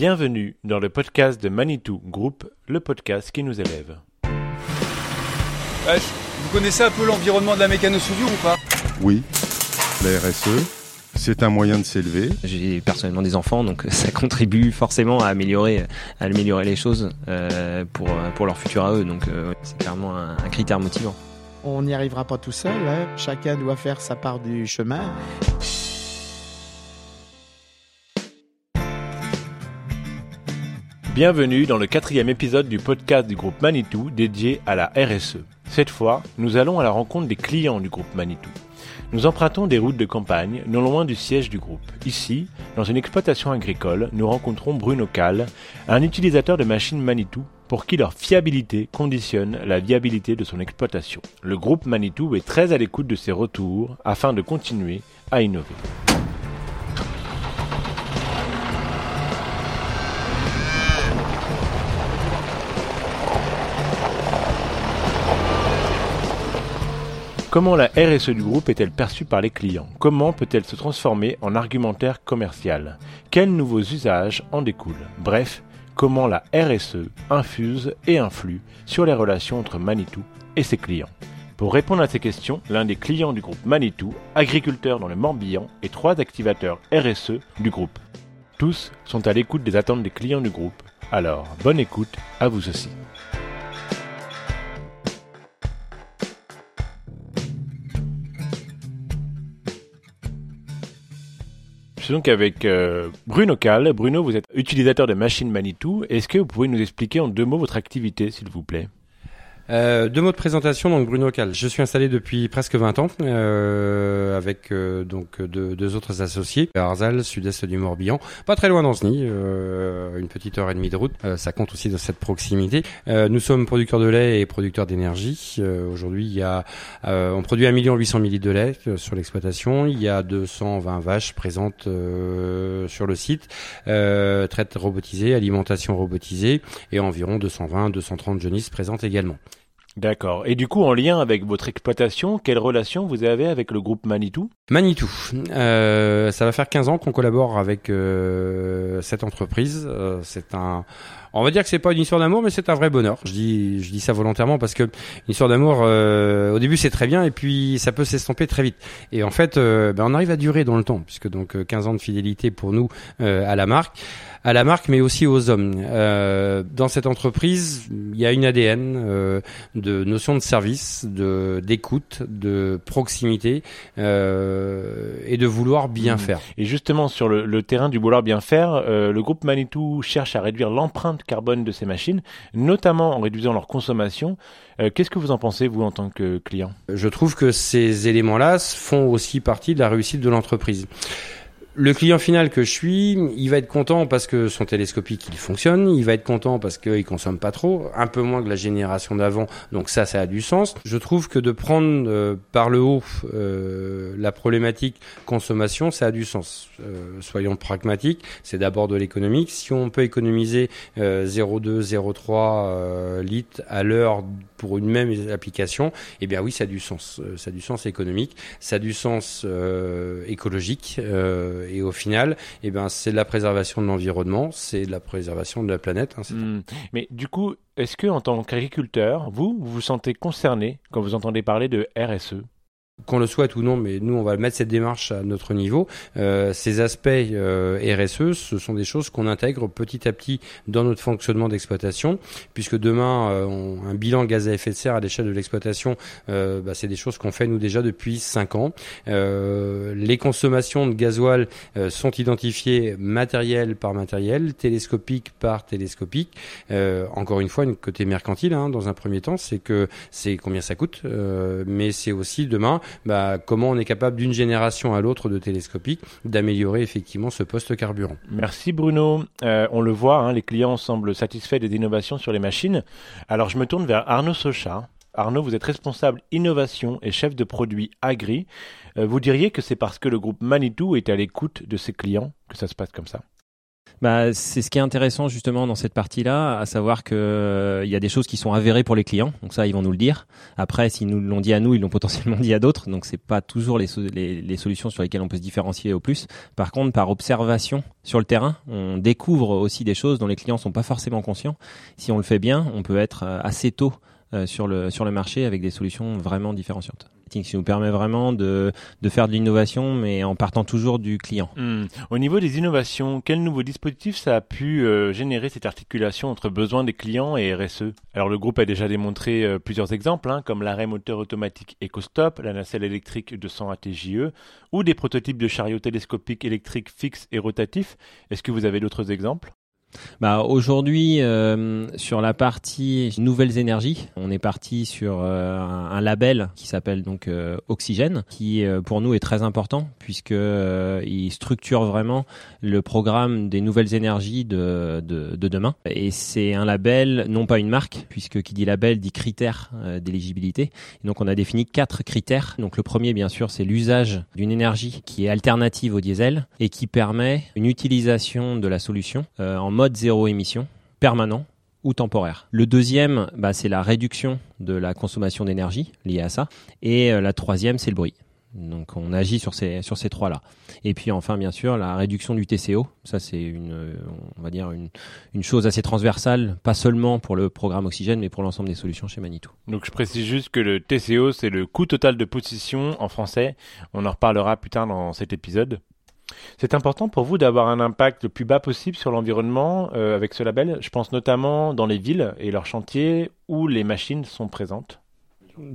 Bienvenue dans le podcast de Manitou Group, le podcast qui nous élève. vous connaissez un peu l'environnement de la mécano-soudure ou pas? Oui, la RSE, c'est un moyen de s'élever. J'ai personnellement des enfants, donc ça contribue forcément à améliorer, à améliorer les choses euh, pour, pour leur futur à eux. Donc euh, c'est clairement un, un, critère motivant. On n'y arrivera pas tout seul, hein. chacun doit faire sa part du chemin. Bienvenue dans le quatrième épisode du podcast du groupe Manitou dédié à la RSE. Cette fois, nous allons à la rencontre des clients du groupe Manitou. Nous empruntons des routes de campagne non loin du siège du groupe. Ici, dans une exploitation agricole, nous rencontrons Bruno Cal, un utilisateur de machines Manitou pour qui leur fiabilité conditionne la viabilité de son exploitation. Le groupe Manitou est très à l'écoute de ses retours afin de continuer à innover. Comment la RSE du groupe est-elle perçue par les clients? Comment peut-elle se transformer en argumentaire commercial? Quels nouveaux usages en découlent? Bref, comment la RSE infuse et influe sur les relations entre Manitou et ses clients? Pour répondre à ces questions, l'un des clients du groupe Manitou, agriculteur dans le Morbihan, et trois activateurs RSE du groupe. Tous sont à l'écoute des attentes des clients du groupe. Alors, bonne écoute à vous aussi. Donc avec euh, Bruno Cal. Bruno, vous êtes utilisateur de machines Manitou. Est-ce que vous pouvez nous expliquer en deux mots votre activité, s'il vous plaît? Euh, deux mots de présentation, donc Bruno Cal. Je suis installé depuis presque 20 ans euh, avec euh, donc deux, deux, autres associés, Arzal, sud-est du Morbihan, pas très loin d'Ancenis, euh, une petite heure et demie de route. Euh, ça compte aussi de cette proximité. Euh, nous sommes producteurs de lait et producteurs d'énergie. Aujourd'hui, il y a, on produit 1 800 000 litres de lait sur l'exploitation. Il y a 220 vaches présentes sur le site, traite robotisée, alimentation robotisée et environ 220-230 jeunistes présentes également. D'accord. Et du coup, en lien avec votre exploitation, quelle relation vous avez avec le groupe Manitou? Manitou. Euh, ça va faire 15 ans qu'on collabore avec euh, cette entreprise. Euh, c'est un on va dire que c'est pas une histoire d'amour, mais c'est un vrai bonheur. Je dis, je dis ça volontairement parce que une histoire d'amour, euh, au début c'est très bien et puis ça peut s'estomper très vite. Et en fait, euh, ben, on arrive à durer dans le temps, puisque donc 15 ans de fidélité pour nous euh, à la marque à la marque, mais aussi aux hommes. Euh, dans cette entreprise, il y a une ADN euh, de notion de service, de d'écoute, de proximité euh, et de vouloir bien Mmh. faire. Et justement, sur le, le terrain du vouloir bien faire, euh, le groupe Manitou cherche à réduire l'empreinte carbone de ses machines, notamment en réduisant leur consommation. Euh, Qu'est-ce que vous en pensez, vous, en tant que client? Je trouve que ces éléments-là font aussi partie de la réussite de l'entreprise. Le client final que je suis, il va être content parce que son télescopique il fonctionne, il va être content parce qu'il consomme pas trop, un peu moins que la génération d'avant, donc ça, ça a du sens. Je trouve que de prendre euh, par le haut euh, la problématique consommation, ça a du sens. Euh, soyons pragmatiques, c'est d'abord de l'économique. Si on peut économiser euh, 0,2, 0,3 euh, litres à l'heure pour une même application, eh bien oui, ça a du sens. Ça a du sens économique, ça a du sens écologique. Et au final, eh ben, c'est de la préservation de l'environnement, c'est de la préservation de la planète. hein, Hmm. Mais du coup, est-ce que, en tant qu'agriculteur, vous, vous vous sentez concerné quand vous entendez parler de RSE qu'on le souhaite ou non, mais nous on va mettre cette démarche à notre niveau. Euh, ces aspects euh, RSE, ce sont des choses qu'on intègre petit à petit dans notre fonctionnement d'exploitation, puisque demain euh, un bilan gaz à effet de serre à l'échelle de l'exploitation, euh, bah, c'est des choses qu'on fait nous déjà depuis cinq ans. Euh, les consommations de gasoil euh, sont identifiées matériel par matériel, télescopique par télescopique. Encore une fois, une côté mercantile hein, dans un premier temps, c'est que c'est combien ça coûte, mais c'est aussi demain bah, comment on est capable d'une génération à l'autre de télescopique d'améliorer effectivement ce poste carburant. Merci Bruno. Euh, on le voit, hein, les clients semblent satisfaits des innovations sur les machines. Alors je me tourne vers Arnaud Socha. Arnaud, vous êtes responsable innovation et chef de produit Agri. Euh, vous diriez que c'est parce que le groupe Manitou est à l'écoute de ses clients que ça se passe comme ça? Bah, c'est ce qui est intéressant justement dans cette partie-là, à savoir que euh, y a des choses qui sont avérées pour les clients, donc ça ils vont nous le dire. Après, s'ils nous l'ont dit à nous, ils l'ont potentiellement dit à d'autres, donc c'est pas toujours les, les, les, solutions sur lesquelles on peut se différencier au plus. Par contre, par observation sur le terrain, on découvre aussi des choses dont les clients sont pas forcément conscients. Si on le fait bien, on peut être euh, assez tôt euh, sur le sur le marché avec des solutions vraiment différenciantes qui nous permet vraiment de, de faire de l'innovation, mais en partant toujours du client. Hmm. Au niveau des innovations, quel nouveau dispositif ça a pu euh, générer cette articulation entre besoins des clients et RSE Alors le groupe a déjà démontré euh, plusieurs exemples, hein, comme l'arrêt moteur automatique EcoStop, la nacelle électrique 200 ATJE, ou des prototypes de chariots télescopiques électriques fixes et rotatifs. Est-ce que vous avez d'autres exemples? Bah, Aujourd'hui, euh, sur la partie nouvelles énergies, on est parti sur euh, un, label qui s'appelle donc euh, Oxygène, qui pour nous est très important puisque il structure vraiment le programme des nouvelles énergies de, de, de demain. Et c'est un label, non pas une marque, puisque qui dit label dit critères d'éligibilité. Donc on a défini quatre critères. Donc le premier, bien sûr, c'est l'usage d'une énergie qui est alternative au diesel et qui permet une utilisation de la solution en mode zéro émission, permanent ou temporaire. Le deuxième, bah, c'est la réduction de la consommation d'énergie liée à ça. Et euh, la troisième, c'est le bruit. Donc on agit sur ces sur ces trois là. Et puis enfin bien sûr la réduction du TCO, ça c'est une on va dire une, une chose assez transversale, pas seulement pour le programme Oxygène mais pour l'ensemble des solutions chez Manitou. Donc je précise juste que le TCO c'est le coût total de position en français. On en reparlera plus tard dans cet épisode. C'est important pour vous d'avoir un impact le plus bas possible sur l'environnement euh, avec ce label. Je pense notamment dans les villes et leurs chantiers où les machines sont présentes.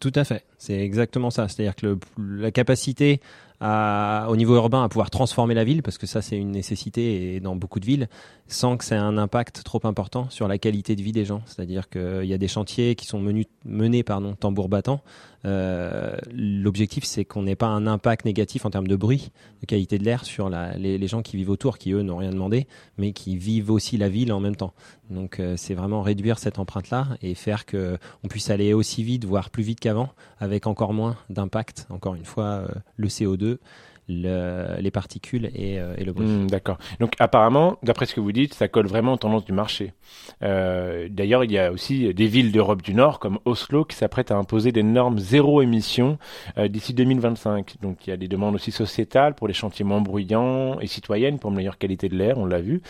Tout à fait, c'est exactement ça. C'est-à-dire que la capacité au niveau urbain à pouvoir transformer la ville, parce que ça c'est une nécessité dans beaucoup de villes, sans que ça ait un impact trop important sur la qualité de vie des gens. C'est-à-dire qu'il y a des chantiers qui sont menés pardon, tambour battant. Euh, L'objectif c'est qu'on n'ait pas un impact négatif en termes de bruit, de qualité de l'air sur les, gens qui vivent autour, qui eux n'ont rien demandé, mais qui vivent aussi la ville en même temps. Donc euh, c'est vraiment réduire cette empreinte-là et faire que on puisse aller aussi vite, voire plus vite qu'avant, avec encore moins d'impact. Encore une fois, euh, le CO2 le, les particules et, euh, le bruit. Hmm, d'accord. Donc apparemment, d'après ce que vous dites, ça colle vraiment aux tendances du marché. Euh, D'ailleurs, il y a aussi des villes d'Europe du Nord, comme Oslo, qui s'apprêtent à imposer des normes zéro émission d'ici 2025. Donc il y a des demandes aussi sociétales pour les chantiers moins bruyants et citoyennes pour une meilleure qualité de l'air, on l'a vu.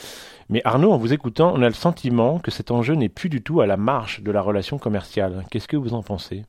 Mais Arnaud, en vous écoutant, on a le sentiment que cet enjeu n'est plus du tout à la marge de la relation commerciale. Qu'est-ce que vous en pensez?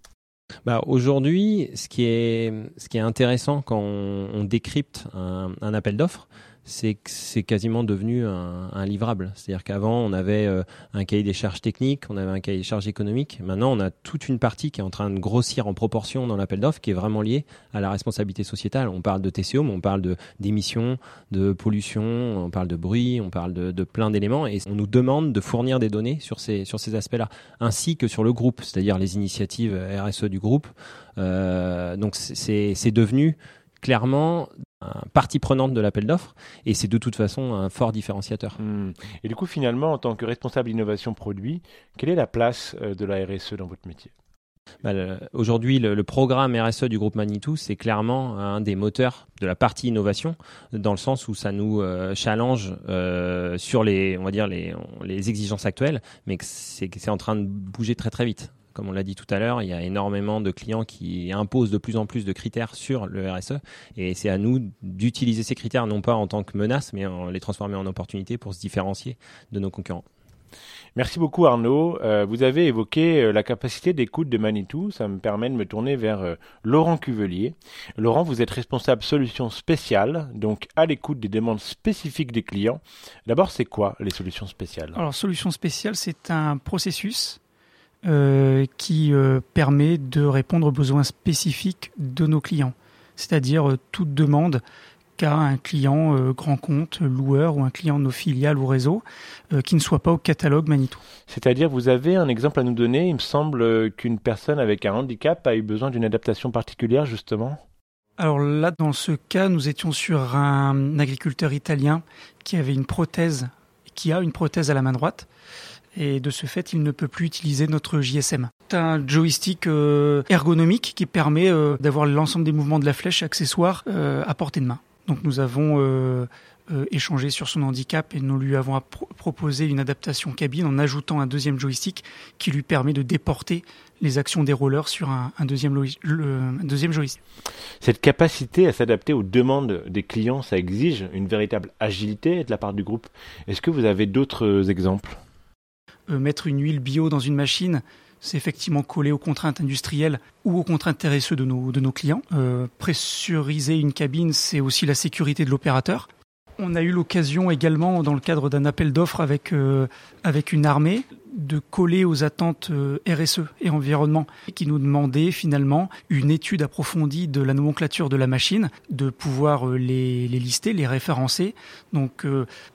Bah, Aujourd'hui, ce, qui est, intéressant quand on, décrypte un appel d'offres, c'est quasiment devenu un, livrable. C'est-à-dire qu'avant, on avait euh, un cahier des charges techniques, on avait un cahier des charges économiques. Maintenant, on a toute une partie qui est en train de grossir en proportion dans l'appel d'offres, qui est vraiment liée à la responsabilité sociétale. On parle de TCO, mais on parle d'émissions, de pollution, on parle de bruit, on parle de, plein d'éléments, et on nous demande de fournir des données sur ces aspects-là, ainsi que sur le groupe, c'est-à-dire les initiatives RSE du groupe. Euh, donc c'est devenu clairement partie prenante de l'appel d'offres et c'est de toute façon un fort différenciateur. Hmm. Et du coup, finalement, en tant que responsable innovation produit, quelle est la place euh, de la RSE dans votre métier? Bah, Aujourd'hui, le, le, programme RSE du groupe Manitou, c'est clairement un des moteurs de la partie innovation, dans le sens où ça nous euh, challenge euh, sur les, on va dire les, les exigences actuelles, mais c'est en train de bouger très très vite comme on l'a dit tout à l'heure, il y a énormément de clients qui imposent de plus en plus de critères sur le RSE et c'est à nous d'utiliser ces critères non pas en tant que menace mais en les transformer en opportunité pour se différencier de nos concurrents. Merci beaucoup Arnaud. Euh, vous avez évoqué euh, la capacité d'écoute de Manitou. Ça me permet de me tourner vers euh, Laurent Cuvelier. Laurent, vous êtes responsable solutions spéciales, donc à l'écoute des demandes spécifiques des clients. D'abord, c'est quoi les solutions spéciales? Alors, solutions spéciales, c'est un processus euh, qui euh, permet de répondre aux besoins spécifiques de nos clients, c'est-à-dire euh, toute demande qu'a un client euh, grand compte, loueur ou un client de nos filiales ou réseaux qui ne soit pas au catalogue Manitou. C'est-à-dire, vous avez un exemple à nous donner? Il me semble qu'une personne avec un handicap a eu besoin d'une adaptation particulière, justement. Alors là, dans ce cas, nous étions sur un agriculteur italien qui avait une prothèse, qui a une prothèse à la main droite, et de ce fait, il ne peut plus utiliser notre JSM. C'est un joystick euh, ergonomique qui permet euh, d'avoir l'ensemble des mouvements de la flèche accessoires euh, à portée de main. Donc nous avons échangé sur son handicap et nous lui avons proposé une adaptation cabine en ajoutant un deuxième joystick qui lui permet de déporter les actions des rollers sur un, deuxième, joystick. Cette capacité à s'adapter aux demandes des clients, ça exige une véritable agilité de la part du groupe. Est-ce que vous avez d'autres exemples? Mettre une huile bio dans une machine, c'est effectivement coller aux contraintes industrielles ou aux contraintes RSE de nos, clients. Euh, pressuriser une cabine, c'est aussi la sécurité de l'opérateur. On a eu l'occasion également, dans le cadre d'un appel d'offres avec, euh, avec une armée, de coller aux attentes euh, RSE et environnement, qui nous demandait finalement une étude approfondie de la nomenclature de la machine, de pouvoir euh, les, les lister, les référencer. Donc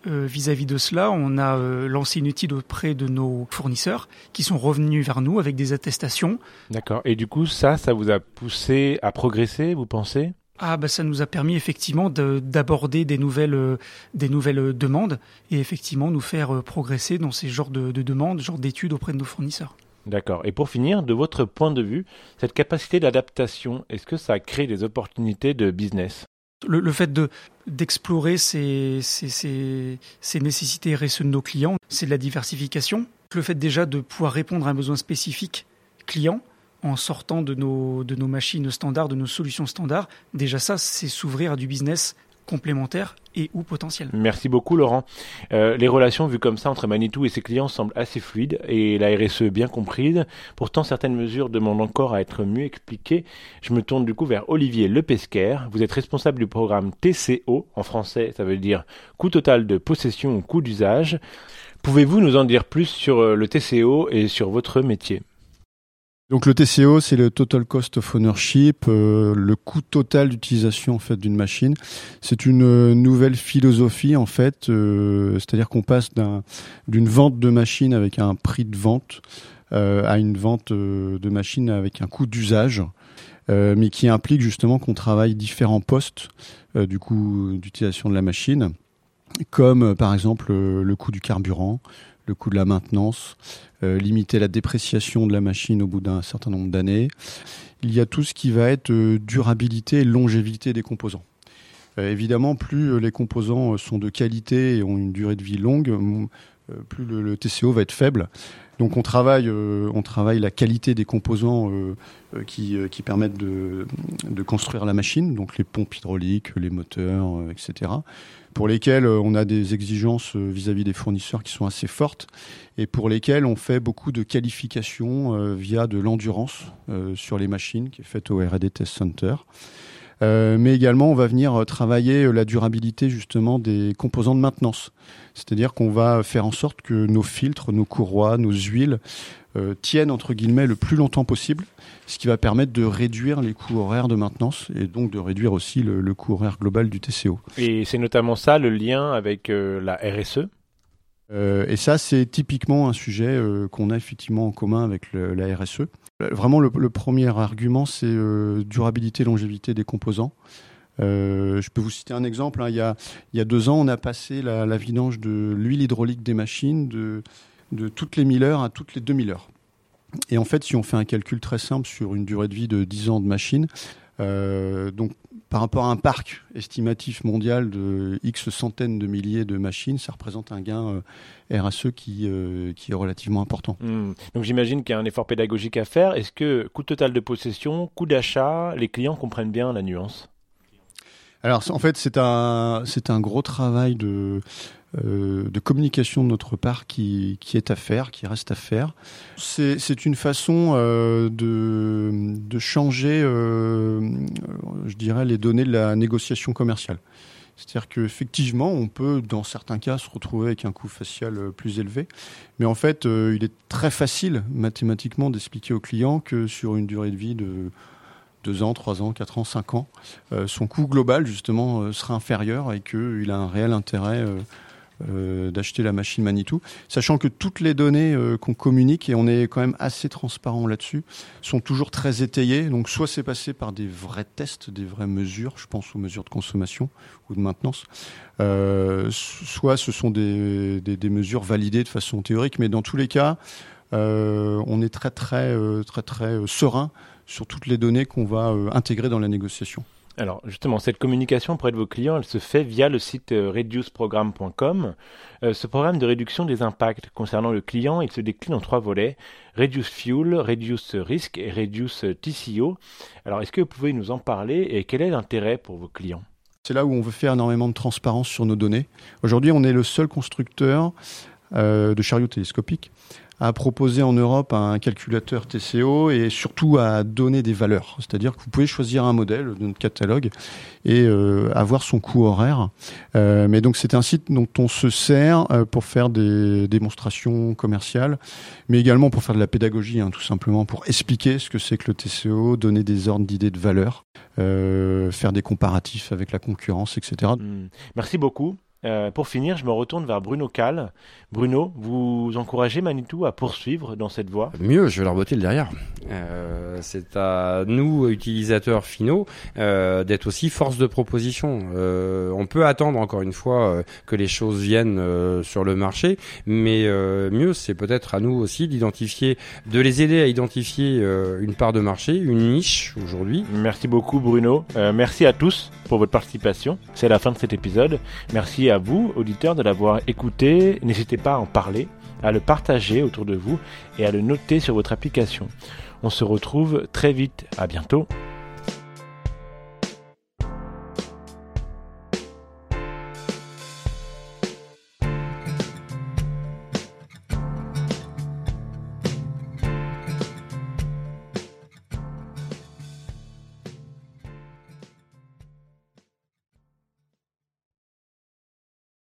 vis-à-vis de cela, on a lancé une étude auprès de nos fournisseurs qui sont revenus vers nous avec des attestations. D'accord. Et du coup, ça, ça vous a poussé à progresser, vous pensez? Ah bah ça nous a permis effectivement d'aborder des nouvelles euh, des nouvelles euh, demandes et effectivement nous faire euh, progresser dans ces genres de, de demandes, genre d'études auprès de nos fournisseurs. D'accord. Et pour finir, de votre point de vue, cette capacité d'adaptation, est-ce que ça crée des opportunités de business? Le, le, fait de d'explorer ces, ces, ces, ces nécessités RSE de nos clients, c'est de la diversification. Le fait déjà de pouvoir répondre à un besoin spécifique client, en sortant de nos, machines standards, de nos solutions standards. Déjà ça, c'est s'ouvrir à du business complémentaire et ou potentiel. Merci beaucoup Laurent. Euh, les relations vues comme ça entre Manitou et ses clients semblent assez fluides et la RSE bien comprise. Pourtant certaines mesures demandent encore à être mieux expliquées. Je me tourne du coup vers Olivier Lepesquer. Vous êtes responsable du programme TCO, en français ça veut dire coût total de possession ou coût d'usage. Pouvez-vous nous en dire plus sur euh, le TCO et sur votre métier? Donc le TCO, c'est le Total Cost of Ownership, euh, le coût total d'utilisation en fait d'une machine. C'est une euh, nouvelle philosophie en fait, euh, c'est-à-dire qu'on passe d'une vente de machine avec un prix de vente à une vente de machine avec un coût d'usage. mais qui implique justement qu'on travaille différents postes du coût d'utilisation de la machine, comme par exemple le coût du carburant, le coût de la maintenance, euh, limiter la dépréciation de la machine au bout d'un certain nombre d'années. Il y a tout ce qui va être euh, durabilité et longévité des composants. Euh, évidemment, plus les composants sont de qualité et ont une durée de vie longue, plus le, TCO va être faible. Donc on travaille, on travaille la qualité des composants qui, qui, permettent de, construire la machine, donc les pompes hydrauliques, les moteurs, etc pour lesquels euh, on a des exigences euh, vis-à-vis des fournisseurs qui sont assez fortes et pour lesquels on fait beaucoup de qualifications euh, via de l'endurance sur les machines qui est faite au R&D Test Center. Mais également, on va venir travailler la durabilité justement des composants de maintenance. C'est-à-dire qu'on va faire en sorte que nos filtres, nos courroies, nos huiles euh, tiennent entre guillemets le plus longtemps possible, ce qui va permettre de réduire les coûts horaires de maintenance et donc de réduire aussi le, coût horaire global du TCO. Et c'est notamment ça le lien avec euh, la RSE euh, et ça, c'est typiquement un sujet qu'on a effectivement en commun avec la RSE. Vraiment, le, premier argument, c'est durabilité, longévité des composants. je peux vous citer un exemple. Hein. Il, y a, deux ans, on a passé la, vidange de l'huile hydraulique des machines de de toutes les 1000 heures à toutes les 2000 heures. Et en fait, si on fait un calcul très simple sur une durée de vie de 10 ans de machine, euh, donc par rapport à un parc estimatif mondial de X centaines de milliers de machines, ça représente un gain euh, RSE qui, euh, qui est relativement important. Hmm. Donc j'imagine qu'il y a un effort pédagogique à faire. Est-ce que coût total de possession, coût d'achat, les clients comprennent bien la nuance? Alors en fait c'est un c'est un gros travail de euh, de communication de notre part qui, qui, est à faire, qui reste à faire. C'est une façon euh, de, de, changer, euh, je dirais, les données de la négociation commerciale. C'est-à-dire qu'effectivement, on peut, dans certains cas, se retrouver avec un coût facial plus élevé. Mais en fait, il est très facile, mathématiquement, d'expliquer au client que sur une durée de vie de 2 ans, 3 ans, 4 ans, 5 ans, son coût global, justement, sera inférieur et qu'il a un réel intérêt euh, d'acheter la machine Manitou, sachant que toutes les données euh, qu'on communique, et on est quand même assez transparent là-dessus, sont toujours très étayées. Donc soit c'est passé par des vrais tests, des vraies mesures, je pense aux mesures de consommation ou de maintenance, euh, soit ce sont des, mesures validées de façon théorique, mais dans tous les cas, on est très très très, très serein sur toutes les données qu'on va intégrer dans la négociation. Alors justement, cette communication auprès de vos clients, elle se fait via le site euh, reduceprogramme.com. Euh, ce programme de réduction des impacts concernant le client, il se décline en trois volets Reduce Fuel, Reduce Risk et Reduce TCO. Alors est-ce que vous pouvez nous en parler et quel est l'intérêt pour vos clients? C'est là où on veut faire énormément de transparence sur nos données. Aujourd'hui, on est le seul constructeur euh, de chariots télescopiques à proposer en Europe un calculateur TCO et surtout à donner des valeurs. C'est-à-dire que vous pouvez choisir un modèle de notre catalogue et euh, avoir son coût horaire. Euh, mais donc c'est un site dont on se sert euh, pour faire des démonstrations commerciales, mais également pour faire de la pédagogie, hein, tout simplement pour expliquer ce que c'est que le TCO, donner des ordres d'idées de valeur, faire des comparatifs avec la concurrence, etc. Hmm. Merci beaucoup. Euh, pour finir, je me retourne vers Bruno Cal. Bruno, vous encouragez Manitou à poursuivre dans cette voie Mieux, je vais leur botter le derrière. Euh, c'est à nous, utilisateurs finaux, euh, d'être aussi force de proposition. On peut attendre encore une fois que les choses viennent sur le marché, mais mieux, c'est peut-être à nous aussi d'identifier, de les aider à identifier une part de marché, une niche aujourd'hui. Merci beaucoup Bruno. merci à tous pour votre participation. C'est la fin de cet épisode. Merci vous, auditeurs, de l'avoir écouté. N'hésitez pas à en parler, à le partager autour de vous et à le noter sur votre application. On se retrouve très vite. À bientôt.